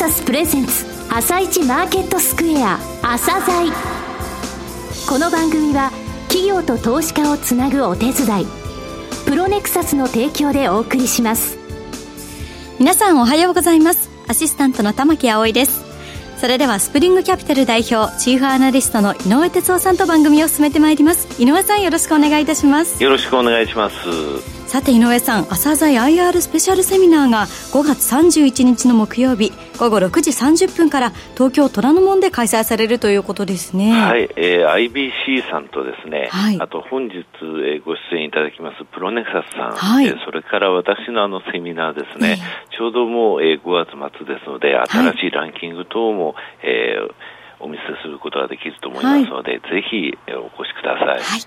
サスプレゼンツ朝一マーケットスクエア朝鮮。この番組は企業と投資家をつなぐお手伝いプロネクサスの提供でお送りします。皆さんおはようございます。アシスタントの玉木葵です。それではスプリングキャピタル代表チーフアナリストの井上哲夫さんと番組を進めてまいります。井上さんよろしくお願いいたします。よろしくお願いします。さて井上さん朝鮮 IR スペシャルセミナーが5月31日の木曜日午後6時30分から東京虎ノ門で開催されるということですね。はい、えー、IBC さんとですね、はい、あと本日、えー、ご出演いただきますプロネクサスさん、はい、えー、それから私のあのセミナーですね、えー、ちょうどもう、えー、5月末ですので新しいランキング等も、はい、えー、お見せすることができると思いますので、はい、ぜひ、えー、お越しください、はい。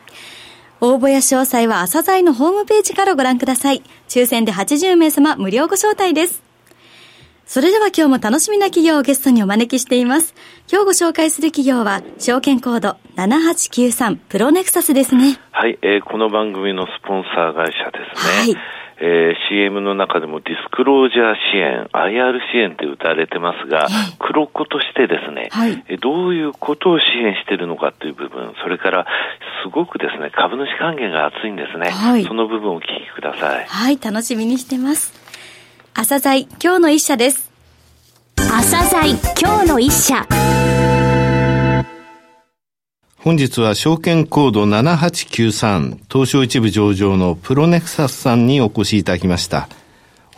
応募や詳細は朝鮮のホームページからご覧ください。抽選で80名様無料ご招待です。それでは今日も楽しみな企業をゲストにお招きしています。今日ご紹介する企業は、証券コード7893プロネクサスですね。はい、えー、この番組のスポンサー会社ですね。はい。えー、CM の中でもディスクロージャー支援、IR 支援って歌われてますが、黒子としてですね、はい、どういうことを支援しているのかという部分、それからすごくですね、株主還元が熱いんですね。はい、その部分をお聞きください。はい、楽しみにしてます。朝鮮今日の一社です。朝鮮今日の一社。本日は証券コード7893東証一部上場のプロネクサスさんにお越しいただきました。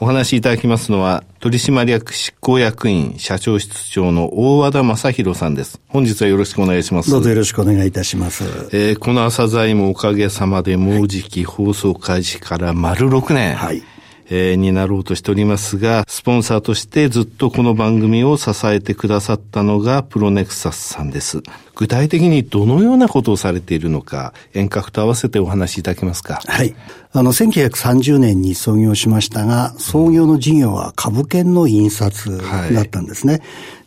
お話しいただきますのは、取締役執行役員社長室長の大和田正宏さんです。本日はよろしくお願いします。どうぞよろしくお願いいたします。えー、この朝材もおかげさまでもうじき放送開始から丸6年。はい。えー、になろうとしておりますが、スポンサーとしてずっとこの番組を支えてくださったのがプロネクサスさんです。具体的にどのようなことをされているのか、遠隔と合わせてお話しいただけますか？はい。あの、1930年に創業しましたが、創業の事業は株券の印刷だったんですね。は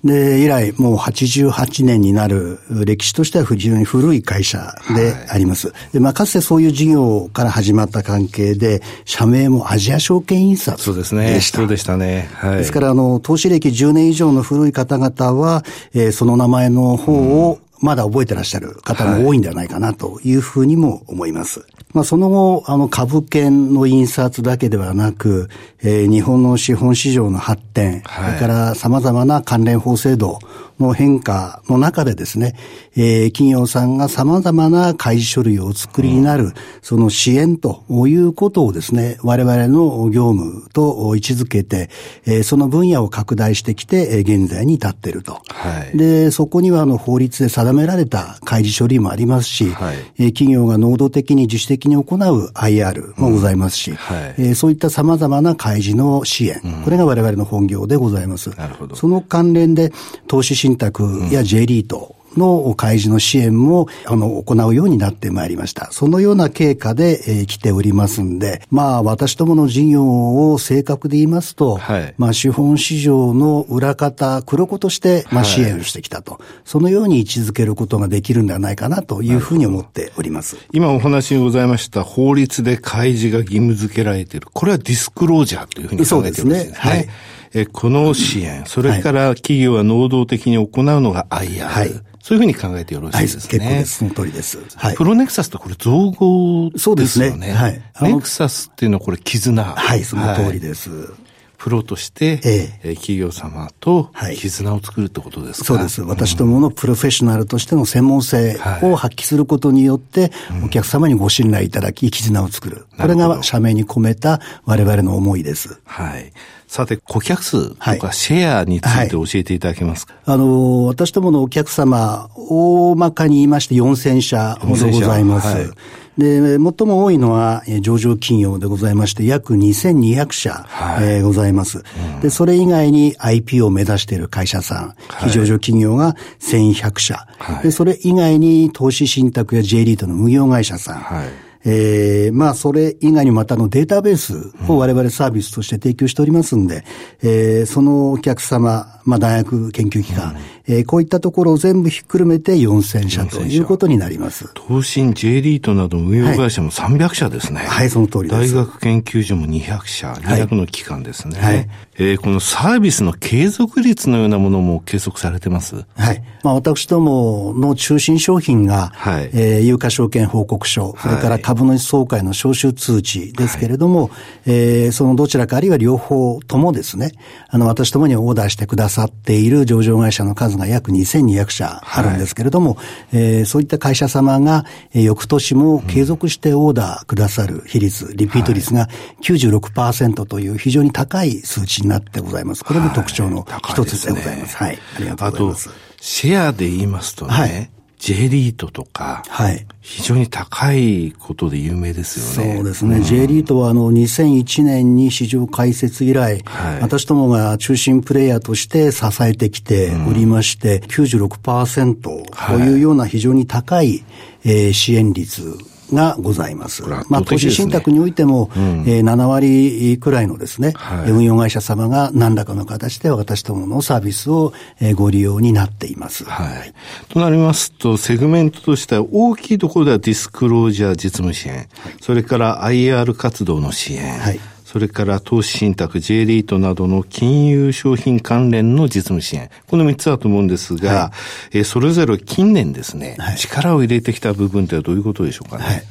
い、で、以来、もう88年になる歴史としては非常に古い会社であります。はい、で、まあ、かつてそういう事業から始まった関係で、社名もアジア証券印刷でした。そうですね。そうでしたね。はい。ですから、あの、投資歴10年以上の古い方々は、えー、その名前の方を、うんまだ覚えてらっしゃる方も多いんではないかなというふうにも思います。はい、まあ、その後、あの株券の印刷だけではなく、えー、日本の資本市場の発展、はい、それから様々な関連法制度の変化の中でですね、えー、企業さんが様々な開示書類をお作りになる、うん、その支援ということをですね、我々の業務と位置づけて、えー、その分野を拡大してきて、現在に至っていると。はい、で、そこにはあの法律で定められた開示処理もありますし、はい、えー、企業が能動的に自主的に行う IR もございますし、うんはい、えー、そういった様々な開示の支援、うん、これが我々の本業でございます。なるほど。その関連で投資信託や J リート、の開示の支援も、あの、行うようになってまいりました。そのような経過で、えー、来ておりますんで、まあ、私どもの事業を正確で言いますと、はい、まあ、資本市場の裏方、黒子として、まあ、支援をしてきたと、はい、そのように位置づけることができるんではないかなというふうに思っております。今お話にございました法律で開示が義務付けられている。これはディスクロージャーというふうに考えてるんですね。そうですね。はい。えこの支援、それから企業は能動的に行うのが IR。はい。そういうふうに考えてよろしいですね。はい、結構です。その通りです。はい。プロネクサスとこれ造語ですよね。そうですね。はい。ネクサスっていうのはこれ絆。はい、その通りです。はいプロとして、ええ、企業様と絆を作るってことですか、はい、そうです。私どものプロフェッショナルとしての専門性を発揮することによって、はい、お客様にご信頼いただき、絆を作る。これが社名に込めた我々の思いです。はい。さて、顧客数とかシェアについて教えていただけますか、はい、あの、私どものお客様、大まかに言いまして4000社ほどございます。で、最も多いのは、上場企業でございまして、約2200社、はい、えー、ございます、うん、で、それ以外に IP を目指している会社さん、非上場企業が1100社、はい、で、それ以外に投資信託や J リートの無業会社さん、はいえー、まあ、それ以外にまたのデータベースを我々サービスとして提供しておりますんで、えー、そのお客様、まあ、大学研究機関、うん、えー、こういったところを全部ひっくるめて4000社ということになります。東進 J リートなど運用会社も300社ですね。はい、はい、その通りです。大学研究所も200社、200の機関ですね。はい、えー、このサービスの継続率のようなものも計測されてます。はい。まあ、私どもの中心商品が、はい、えー、有価証券報告書、それから株主総会の招集通知ですけれども、はい、えー、そのどちらかあるいは両方ともですね、あの、私どもにオーダーしてくださっている上場会社の数が約2200社あるんですけれども、はい、えー、そういった会社様が、えー、翌年も継続してオーダーくださる比率、リピート率が96%という非常に高い数値になってございます。これも特徴の一つでございます。はい、ねはい、ありがとうございます。シェアで言いますとね、はい、J リートとか、はい。非常に高いことで有名ですよね。そうですね。うん、J リートはあの2001年に市場開設以来、はい、私どもが中心プレイヤーとして支えてきておりまして、うん、96%というような非常に高い、えー、支援率がございます。まあ、投資信託においても、うん、えー、7割くらいのですね、はい、運用会社様が何らかの形で私どものサービスを、えー、ご利用になっています。はい。となりますと、セグメントとしては大きいところではディスクロージャー実務支援、はい、それから IR 活動の支援、はいそれから投資信託、J リートなどの金融商品関連の実務支援。この3つだと思うんですが、はい、えそれぞれ近年ですね、はい、力を入れてきた部分ってはどういうことでしょうかね？はい。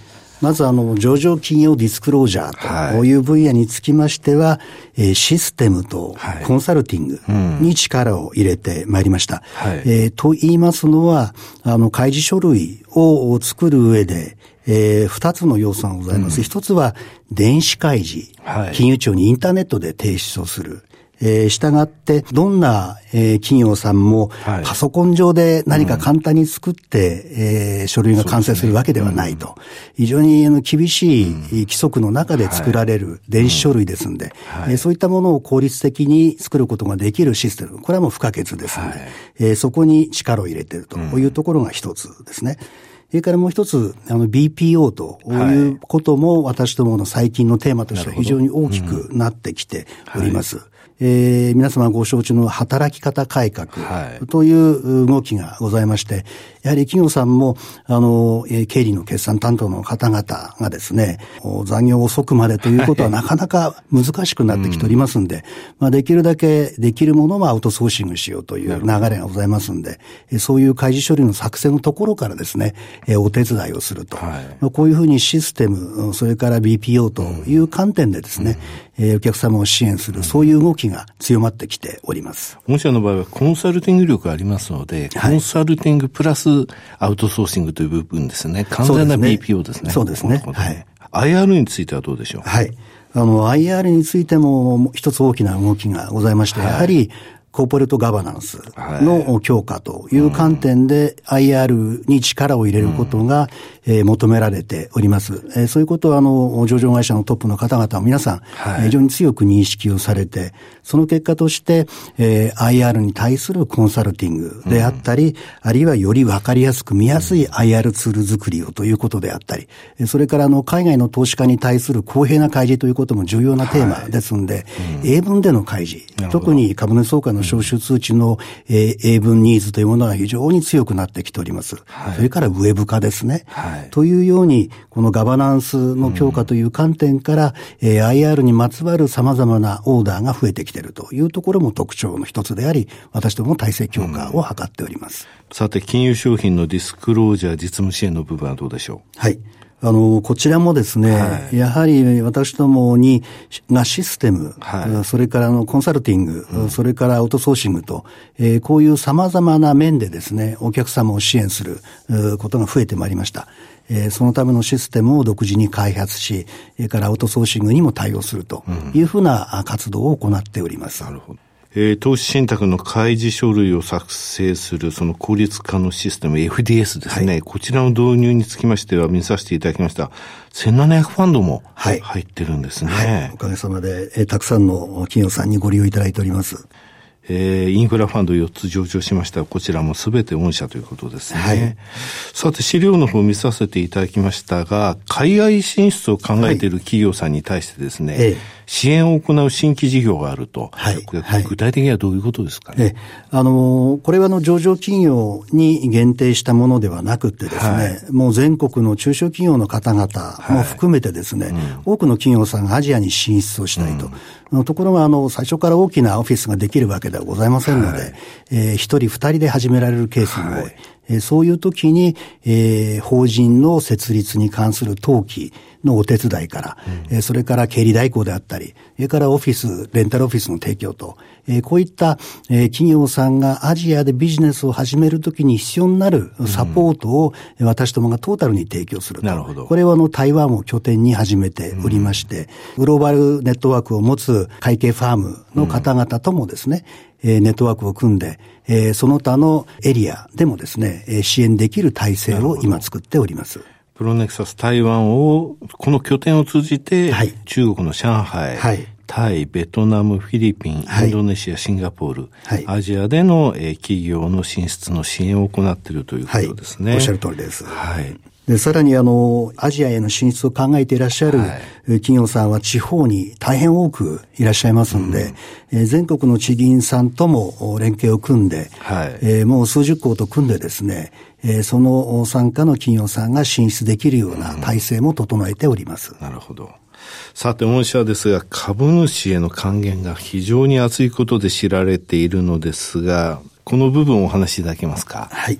まずあの、上場企業ディスクロージャーとい。う分野につきましては、はい、システムとコンサルティングに力を入れてまいりました。はい、えー、と言いますのは、あの、開示書類を作る上で、えー、二つの要素がございます。一、うん、つは、電子開示、はい、金融庁にインターネットで提出をする。えー、従って、どんな、えー、企業さんも、パソコン上で何か簡単に作って、はい、えー、書類が完成するわけではないと。非常にあの厳しい規則の中で作られる電子書類ですんで、はい、えー、そういったものを効率的に作ることができるシステム、これはもう不可欠ですので、はい、えー、そこに力を入れているというところが一つですね。それからもう一つ、あの BPO ということも私どもの最近のテーマとしては非常に大きくなってきております。はいえー、皆様ご承知の働き方改革という動きがございまして、やはり企業さんも、あの、経理の決算担当の方々がですね、残業遅くまでということはなかなか難しくなってきておりますんで、まあ、できるだけできるものはアウトソーシングしようという流れがございますんで、そういう開示処理の作成のところからですね、お手伝いをすると。はい、こういうふうにシステム、それから BPO という観点でですね、えお客様を支援する、そういう動きが強まってきております。御社の場合はコンサルティング力がありますので、コンサルティングプラスアウトソーシングという部分ですね。完全な BPO ですね。そうですね。すねはい。IR についてはどうでしょう？はい。あの、IR についても一つ大きな動きがございまして、はい、やはり、コーポレートガバナンスの強化という観点で IR に力を入れることが、えー、求められております。えー、そういうことは、あの、上場会社のトップの方々は皆さん、はい、非常に強く認識をされて、その結果として、えー、IR に対するコンサルティングであったり、うん、あるいはよりわかりやすく見やすい IR ツール作りをということであったり、それから、あの、海外の投資家に対する公平な開示ということも重要なテーマですんで、はいうん、英文での開示、特に株主総会の招集通知の、えー、英文ニーズというものが非常に強くなってきております。はい、それからウェブ化ですね。はいというように、このガバナンスの強化という観点から、うん、えー、IR にまつわる様々なオーダーが増えてきているというところも特徴の一つであり、私ども体制強化を図っております。うん、さて、金融商品のディスクロージャー実務支援の部分はどうでしょう？はい。あの、こちらもですね、はい、やはり私どもに、がシステム、はい、それからのコンサルティング、うん、それからアウトソーシングと、えー、こういう様々な面でですね、お客様を支援することが増えてまいりました。えー、そのためのシステムを独自に開発し、それからアウトソーシングにも対応するというふうな活動を行っております。なるほど。えー、投資信託の開示書類を作成するその効率化のシステム FDS ですね、はい、こちらの導入につきましては見させていただきました。1700ファンドも入ってるんですね。はいはい、おかげさまで、えー、たくさんの企業さんにご利用いただいております。えー、インフラファンド4つ上場しましたこちらもすべて御社ということですね。はい、さて、資料の方を見させていただきましたが、海外進出を考えている企業さんに対してですね、え支援を行う新規事業があると。はい。具体的にはどういうことですかね？あの、これはあの上場企業に限定したものではなくてですね、はい、もう全国の中小企業の方々も含めてですね、はいうん、多くの企業さんがアジアに進出をしたいと。うん、ところが、あの、最初から大きなオフィスができるわけではございませんので、はい、えー、一人二人で始められるケースも多い。えそういう時に、えー、法人の設立に関する登記のお手伝いから、うん、えそれから経理代行であったり、それからオフィス、レンタルオフィスの提供と、えこういった、え企業さんがアジアでビジネスを始めるときに必要になるサポートを、私どもがトータルに提供すると。なるほど。これはあの台湾を拠点に始めておりまして、うん、グローバルネットワークを持つ会計ファームの方々ともですね、えネットワークを組んで、えその他のエリアでもですね、え支援できる体制を今作っております。プロネクサス台湾を、この拠点を通じて、はい、中国の上海、はい、タイ、ベトナム、フィリピン、インドネシア、シンガポール、はい、アジアでの、えー、企業の進出の支援を行っているということですね。おっしゃる通りです。はい。で、さらにあの、アジアへの進出を考えていらっしゃる企業さんは地方に大変多くいらっしゃいますんで、うん、え全国の地銀さんとも連携を組んで、はい、えー、もう数十校と組んでですね、えー、その参加の企業さんが進出できるような体制も整えております。うん、なるほど。さて、御社ですが、株主への還元が非常に厚いことで知られているのですが、この部分をお話しいただけますか？はい。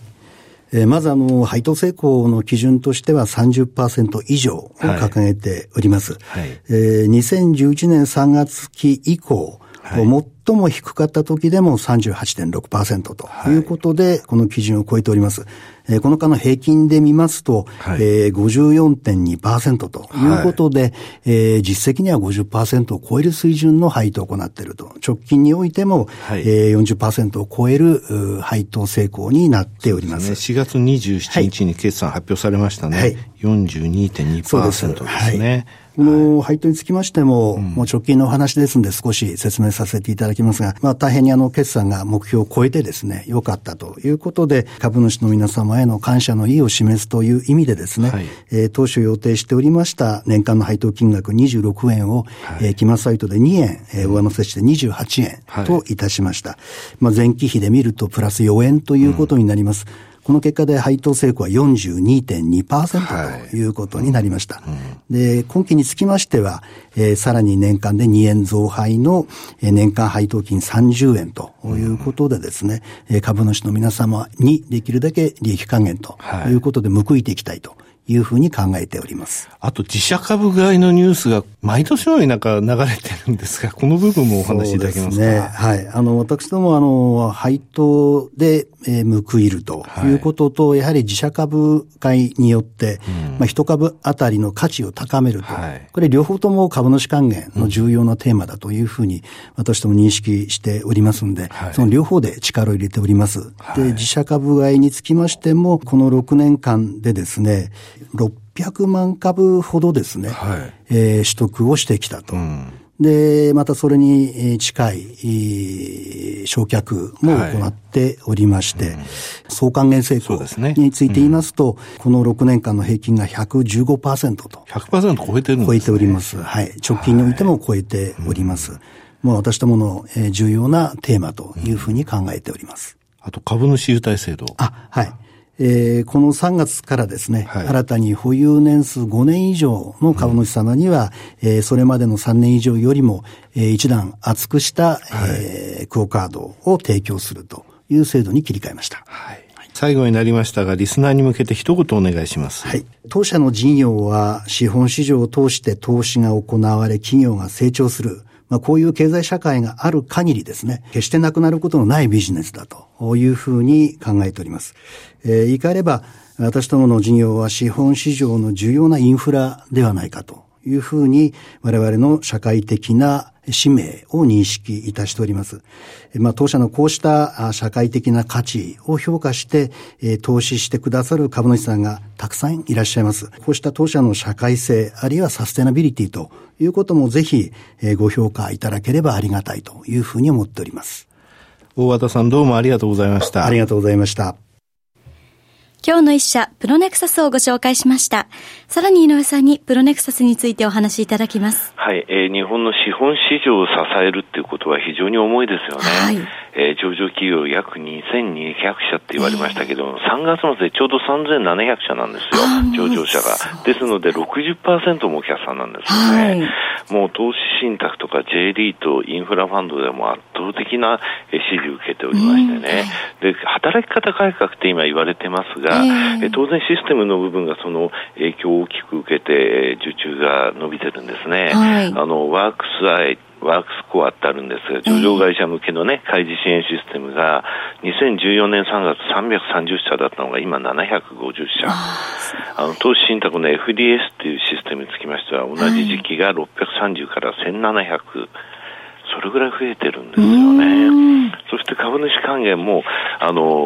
えー、まずあの、配当成功の基準としては30%以上を掲げております。はい、えー、2011年3月期以降、はい、最も低かった時でも38.6%ということで、はい、この基準を超えております。えー、この間の平均で見ますと、はい、えー、54.2%ということで、はい、えー、実績には50%を超える水準の配当を行っていると。直近においても、はい、えー、40%を超える配当成功になっております。すね、4月27日に決算発表されましたね。はい、42.2%ですね。この配当につきましても、はい、もう直近のお話ですんで少し説明させていただきますが、まあ大変にあの決算が目標を超えてですね、良かったということで、株主の皆様への感謝の意を示すという意味でですね、はい、えー、当初予定しておりました年間の配当金額26円を、はい、えー、期末サイトで2円、えー、上乗せして28円といたしました。はい、まあ前期比で見るとプラス4円ということになります。うんこの結果で配当成功は42.2%ということになりました。はいうん、で、今期につきましては、えー、さらに年間で2円増配の、えー、年間配当金30円ということでですね、うん、株主の皆様にできるだけ利益還元ということで報いていきたいと。いうふうに考えております。あと自社株買いのニュースが毎年のようになんか流れてるんですが、この部分もお話しいただけますか？ね。はい。あの、私どもあの、配当で、えー、報いるということと、はい、やはり自社株買いによって、うん、まあ一株あたりの価値を高めると、はい、これ両方とも株主還元の重要なテーマだというふうに私ども認識しておりますんで、はい、その両方で力を入れております。で、自社株買いにつきましても、この6年間でですね、600万株ほどですね、はい、えー、取得をしてきたと。うんで、またそれに近い焼却も行っておりまして、はいうん、総還元成功について言いますと、ねうん、この6年間の平均が115%と。100%超えてるんです、ね、超えております。はい。直近においても超えております。はい、もう私どもの重要なテーマというふうに考えております。あと株主優待制度。あ、はい。えー、この3月からですね、はい、新たに保有年数5年以上の株主様には、うん、えー、それまでの3年以上よりも、えー、一段厚くした、はい、えー、クオカードを提供するという制度に切り替えました。はい最後になりましたが、リスナーに向けて一言お願いします。はい。当社の事業は資本市場を通して投資が行われ、企業が成長する。まあ、こういう経済社会がある限りですね、決してなくなることのないビジネスだというふうに考えております。えー、言い換えれば、私どもの事業は資本市場の重要なインフラではないかというふうに我々の社会的な使命を認識いたしております。まあ、当社のこうした社会的な価値を評価して、投資してくださる株主さんがたくさんいらっしゃいます。こうした当社の社会性、あるいはサステナビリティということもぜひご評価いただければありがたいというふうに思っております。大和田さんどうもありがとうございました。ありがとうございました。今日の一社、プロネクサスをご紹介しました。さらに井上さんにプロネクサスについてお話しいただきます。はい、えー、日本の資本市場を支えるっていうことは非常に重いですよね。はい、えー、上場企業約2200社って言われましたけど、えー、3月末でちょうど3700社なんですよ、上場者が。ですので60%もお客さんなんですよね。はい、もう投資信託とか J リート、インフラファンドでも圧倒的な支持を受けておりましてね。で、働き方改革って今言われてますが、えー、当然システムの部分がその影響を大きく受けて、受注が伸びてるんですね。はい、あの、ワークスアイ、ワークスコアってあるんですが、上場会社向けのね、開示支援システムが、2014年3月330社だったのが今750社。あの、投資信託の FDS っていうシステムにつきましては、同じ時期が630から1700。それぐらい増えてるんですよね。そして株主還元も、あの、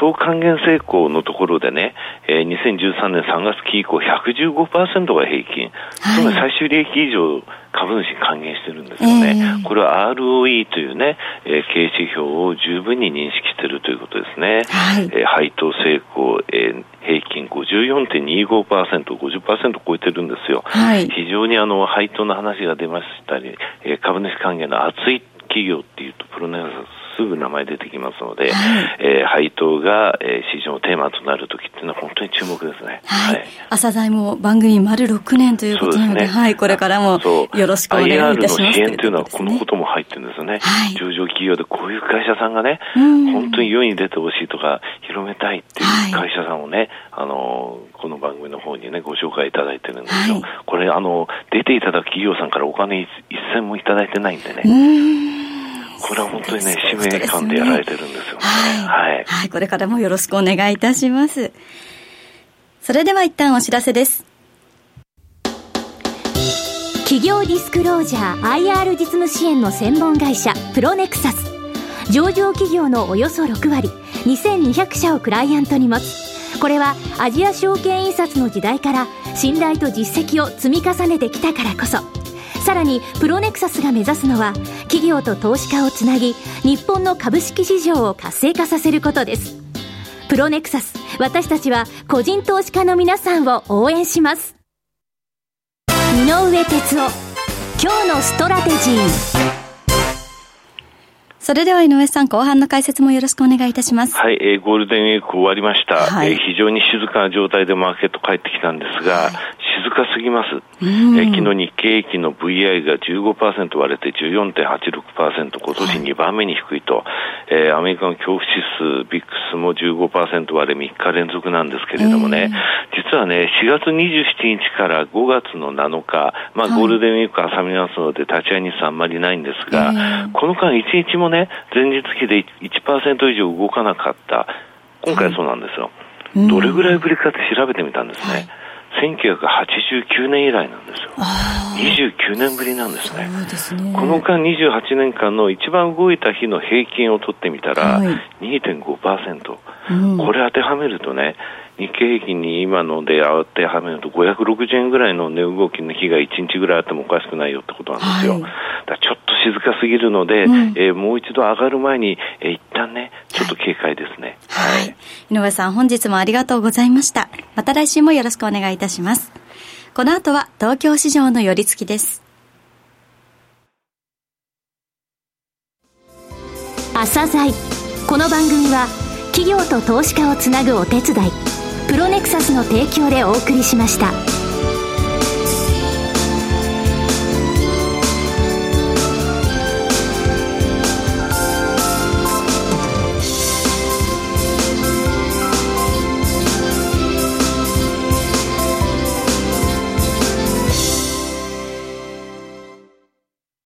総還元成功のところでね、えー、2013年3月期以降115%が平均、はい、つまり最終利益以上株主に還元してるんですよね。えー、これは ROE というね、えー、経営指標を十分に認識しているということですね。はい、えー、配当成功、えー、平均54.25%、50%超えてるんですよ。はい、非常にあの配当の話が出ましたり、えー、株主還元の厚い企業っていうとプロネガスすぐ名前出てきますので、はい、えー、配当が、えー、市場のテーマとなるときっていうのは本当に注目ですね。はい。はい、朝材も番組丸6年ということなので、でね、はい、これからもよろしくお願いいたします。IR の支援というのはこのことも入ってるんですよね。はい、上場企業でこういう会社さんがね、本当に世に出てほしいとか、広めたいっていう会社さんをね、あの、この番組の方にね、ご紹介いただいてるんですよ。これ、あの、出ていただく企業さんからお金一銭もいただいてないんでね。これは本当にね、使命感でやられてるんですよね。はい。はい。これからもよろしくお願いいたします。それでは一旦お知らせです。企業ディスクロージャー IR 実務支援の専門会社プロネクサス上場企業のおよそ6割2200社をクライアントに持つこれはアジア証券印刷の時代から信頼と実績を積み重ねてきたからこそさらにプロネクサスが目指すのは企業と投資家をつなぎ日本の株式市場を活性化させることです。プロネクサス私たちは個人投資家の皆さんを応援します。井上哲夫今日のストラテジー。それでは井上さん、後半の解説もよろしくお願いいたします。はい、えー、ゴールデンウィーク終わりました。はい、えー、非常に静かな状態でマーケット帰ってきたんですが、はい、静かすぎます。えー、昨日日経平均の VI が15%割れて14.86%、今年2番目に低いと、はい、えー、アメリカの恐怖指数、ビックスも15%割れ3日連続なんですけれどもね、えー、実はね、4月27日から5月の7日、まあ、ゴールデンウィーク挟みますので、立ち会い日数あんまりないんですが、この間1日もね、ね、前日比で1%以上動かなかった、今回そうなんですよ。はい、どれぐらいぶりかって調べてみたんですね。はい、1989年以来なんですよ。29年ぶりなんですね。すね。この間28年間の一番動いた日の平均を取ってみたら2.5%、うん、これ当てはめるとね、日経平均に今ので当てはめると560円ぐらいの値動きの日が1日ぐらいあってもおかしくないよってことなんですよ。はい、だちょっと静かすぎるので、うん、えー、もう一度上がる前に、えー、一旦ね、ちょっと警戒ですね。はい。はい、井上さん、本日もありがとうございました。また来週もよろしくお願いいたします。この後は東京市場の寄り付きです。朝鮮この番組は企業と投資家をつなぐお手伝いプロネクサスの提供でお送りしました。